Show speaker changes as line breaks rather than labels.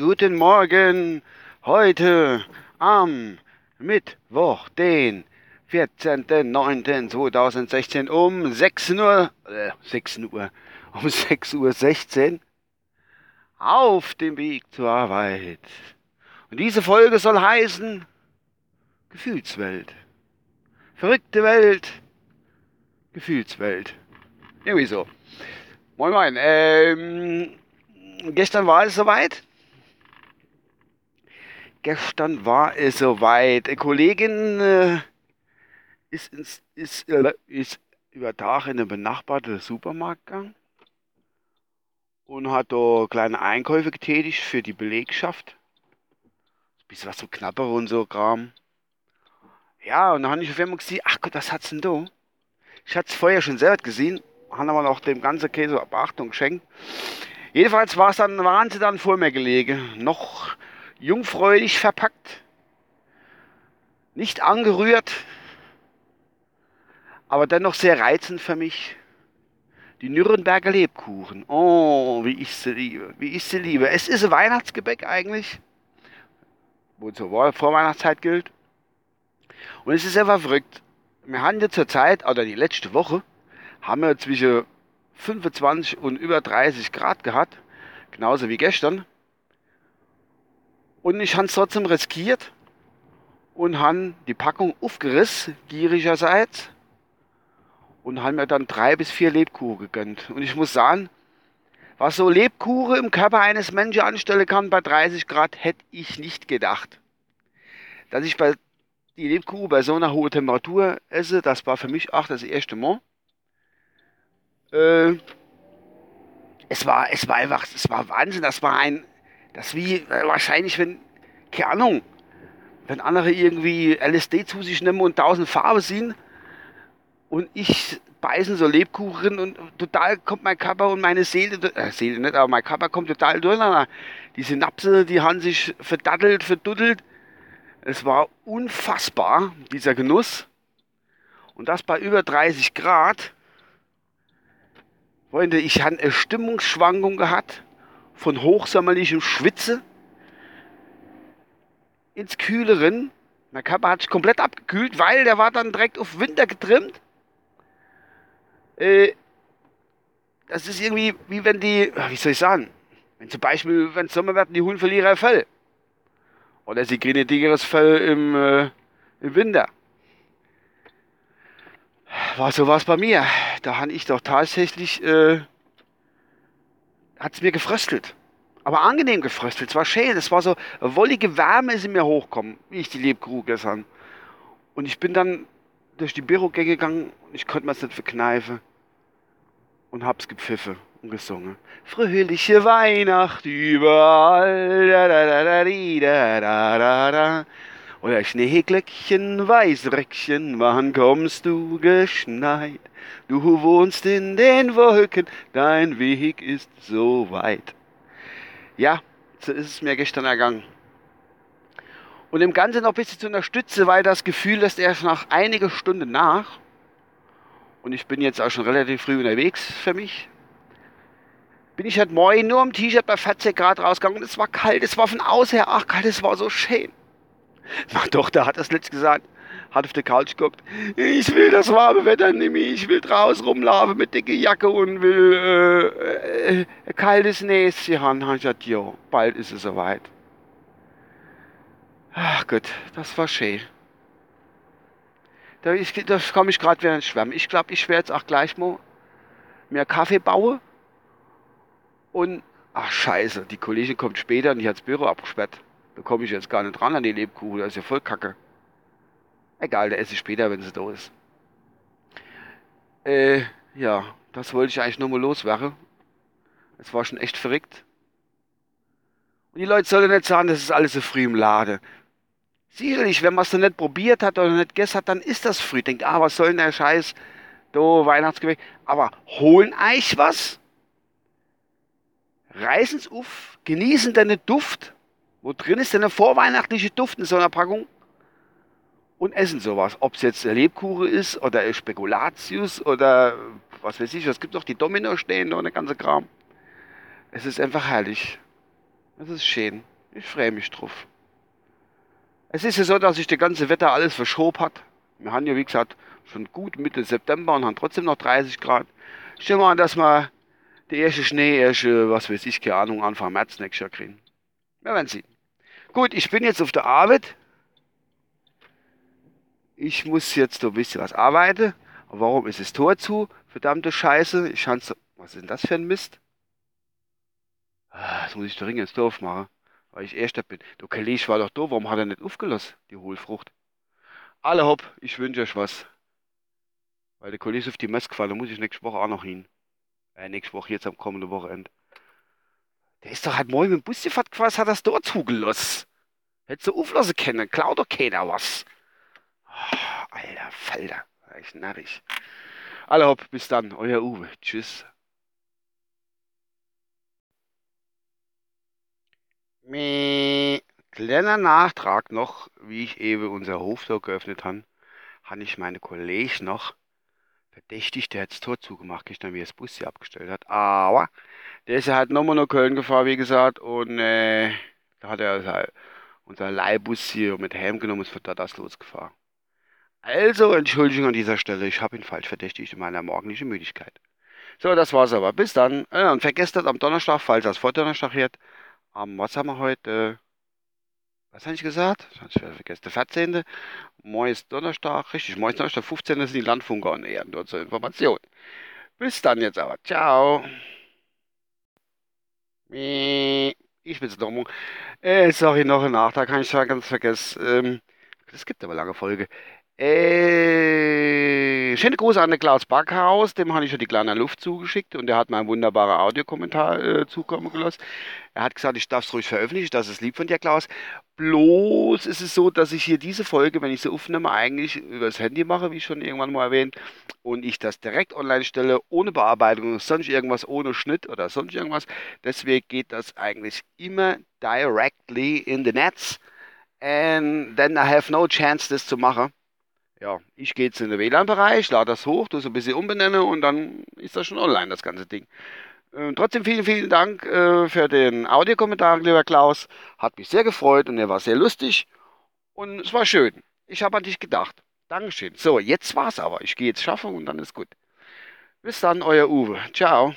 Guten Morgen, heute am Mittwoch, den 14.09.2016 um 6 Uhr, äh, 6 Uhr, um 6 Uhr 16 auf dem Weg zur Arbeit. Und diese Folge soll heißen Gefühlswelt. Verrückte Welt, Gefühlswelt. Irgendwie so. Moin Moin. Ähm, gestern war es soweit. Gestern war es soweit. Eine Kollegin äh, ist, ins, ist, äh, ist über Tag in den benachbarten Supermarkt gegangen und hat da kleine Einkäufe getätigt für die Belegschaft. Ein bisschen was so knapper und so Kram. Ja, und dann habe ich auf einmal gesehen, ach Gott, was hat's denn da? Ich hatte es vorher schon selber gesehen haben aber noch dem ganzen Käse Beachtung geschenkt. Jedenfalls war es dann, waren sie dann vor mir gelegen, noch jungfräulich verpackt, nicht angerührt, aber dennoch sehr reizend für mich. Die Nürnberger Lebkuchen. Oh, wie ich sie liebe, wie ich sie liebe. Es ist ein Weihnachtsgebäck eigentlich, wo zur Vorweihnachtszeit gilt. Und es ist einfach verrückt. Wir haben ja zur Zeit, oder die letzte Woche, haben wir zwischen 25 und über 30 Grad gehabt, genauso wie gestern. Und ich habe es trotzdem riskiert und habe die Packung aufgerissen, gierigerseits, und habe mir dann drei bis vier Lebkuchen gegönnt. Und ich muss sagen, was so Lebkuchen im Körper eines Menschen anstellen kann bei 30 Grad, hätte ich nicht gedacht. Dass ich bei die Lebkuchen bei so einer hohen Temperatur esse, das war für mich auch das erste Mal. Äh, es war, es war einfach, es war Wahnsinn. Das war ein, das wie äh, wahrscheinlich, wenn, keine Ahnung, wenn andere irgendwie LSD zu sich nehmen und tausend Farben sehen und ich beißen so Lebkuchen und total kommt mein Körper und meine Seele, äh, Seele nicht, aber mein Körper kommt total durcheinander. Die Synapse, die haben sich verdattelt, verduddelt. Es war unfassbar, dieser Genuss. Und das bei über 30 Grad. Freunde, ich habe eine Stimmungsschwankung gehabt von hochsommerlichem Schwitze ins Kühleren. Mein Körper hat sich komplett abgekühlt, weil der war dann direkt auf Winter getrimmt. Äh, das ist irgendwie wie wenn die, wie soll ich sagen, wenn zum Beispiel, wenn es Sommer wird, die Hunde verlieren ihr Fell. Oder sie kriegen ein dickeres Fell im, äh, im Winter war sowas bei mir. Da habe ich doch tatsächlich, äh, hat es mir gefröstelt. Aber angenehm gefröstelt. Es war schön. Es war so wollige Wärme ist in mir hochgekommen, wie ich die Lebkuh gestern. Und ich bin dann durch die Bürogänge gegangen und ich konnte mir es nicht verkneifen. Und hab's gepfiffen und gesungen. Fröhliche Weihnacht überall. Da, da, da, da, da, da, da. Oder Schneeglöckchen, Weißröckchen, wann kommst du geschneit? Du wohnst in den Wolken, dein Weg ist so weit. Ja, so ist es mir gestern ergangen. Und im Ganzen noch ein bisschen zu unterstützen, weil das Gefühl lässt erst nach einiger Stunde nach. Und ich bin jetzt auch schon relativ früh unterwegs für mich. Bin ich heute Morgen nur im T-Shirt bei 40 Grad rausgegangen und es war kalt. Es war von außen her ach kalt, es war so schön. Meine Tochter hat das letzte gesagt, hat auf der Couch geguckt. Ich will das warme Wetter mehr. Ich will draußen rumlaufen mit dicke Jacke und will äh, äh, kaltes Näschen haben. Ich gesagt, jo, bald ist es soweit. Ach Gott, das war schön. Da, da komme ich gerade wieder ins Schwärmen. Ich glaube, ich werde jetzt auch gleich mal mehr Kaffee bauen. Und, ach scheiße, die Kollegin kommt später und ich habe das Büro abgesperrt. Da komme ich jetzt gar nicht ran an die Lebkuchen, das ist ja voll kacke. Egal, der esse ich später, wenn sie da ist. Äh, ja, das wollte ich eigentlich nur mal loswerden. Es war schon echt verrückt. Und die Leute sollen nicht sagen, das ist alles so früh im Laden. Sicherlich, wenn man es noch nicht probiert hat oder nicht gegessen hat, dann ist das früh. Denkt, ah, was soll denn der Scheiß? Da, Weihnachtsgebäck. Aber holen euch was, reißen es auf, genießen deinen Duft wo drin ist denn eine vorweihnachtliche Duft in so einer Packung? Und essen sowas. Ob es jetzt der Lebkuchen ist oder Spekulatius oder was weiß ich, es gibt doch die Domino stehen und der ganze Kram. Es ist einfach herrlich. Es ist schön. Ich freue mich drauf. Es ist ja so, dass sich das ganze Wetter alles verschoben hat. Wir haben ja, wie gesagt, schon gut Mitte September und haben trotzdem noch 30 Grad. Stell mal an, dass wir der erste Schnee erst, was weiß ich, keine Ahnung, Anfang März nächstes Jahr kriegen. Wir werden sehen. Gut, ich bin jetzt auf der Arbeit. Ich muss jetzt ein bisschen was arbeiten. Warum ist das Tor zu? Verdammte Scheiße. Ich so, was ist denn das für ein Mist? Ah, das muss ich dringend ins Dorf machen, weil ich Erster bin. Der Kollege war doch da, warum hat er nicht aufgelassen, die Hohlfrucht? Alle hopp, ich wünsche euch was. Weil der Kollege ist auf die Messe gefallen, muss ich nächste Woche auch noch hin. Äh, nächste Woche, jetzt am kommenden Wochenende. Der ist doch halt morgen mit dem Bus gefahren, was hat das dort zugelassen? Hättest du auflassen können, klaut doch keiner was. Oh, alter Falter, ich narrig. Alle hopp, bis dann, euer Uwe. Tschüss. Meh. Kleiner Nachtrag noch, wie ich eben unser Hoftor geöffnet habe, habe ich meine Kollegen noch verdächtigt, der hat das Tor zugemacht, gestern wie er das Bus hier abgestellt hat. Aber der ist ja halt nochmal nach Köln gefahren, wie gesagt, und äh, da hat er halt unser Leihbus hier mit Helm genommen und ist von da das losgefahren. Also, Entschuldigung an dieser Stelle, ich habe ihn falsch verdächtigt in meiner morgendlichen Müdigkeit. So, das war's aber. Bis dann. Äh, und vergesst das am Donnerstag, falls das vor Donnerstag wird. Am, was haben wir heute? Was habe ich gesagt? Ich habe vergessen. Der 14. Morgen ist Donnerstag. Richtig, morgen ist Donnerstag. 15. sind die Landfunker und Ehren. Dort zur Information. Bis dann jetzt aber. Ciao. Ich bin's nochmal. Äh, sorry, noch ein Nachtrag. Kann ich zwar ganz vergessen. Ähm, das gibt aber lange Folge. Äh, schöne Grüße an den Klaus Backhaus, dem habe ich schon die kleine Luft zugeschickt und der hat mir einen wunderbaren Audiokommentar äh, zukommen gelassen. Er hat gesagt, ich darf es ruhig veröffentlichen, das ist lieb von dir, Klaus. Bloß ist es so, dass ich hier diese Folge, wenn ich sie aufnehme, eigentlich über das Handy mache, wie schon irgendwann mal erwähnt, und ich das direkt online stelle, ohne Bearbeitung, sonst irgendwas, ohne Schnitt oder sonst irgendwas. Deswegen geht das eigentlich immer directly in the nets. And then I have no chance, das zu machen ja, ich gehe jetzt in den WLAN-Bereich, lade das hoch, tu so ein bisschen umbenennen und dann ist das schon online, das ganze Ding. Äh, trotzdem vielen, vielen Dank äh, für den Audiokommentar, lieber Klaus. Hat mich sehr gefreut und er war sehr lustig und es war schön. Ich habe an dich gedacht. Dankeschön. So, jetzt war's aber. Ich gehe jetzt schaffen und dann ist gut. Bis dann, euer Uwe. Ciao.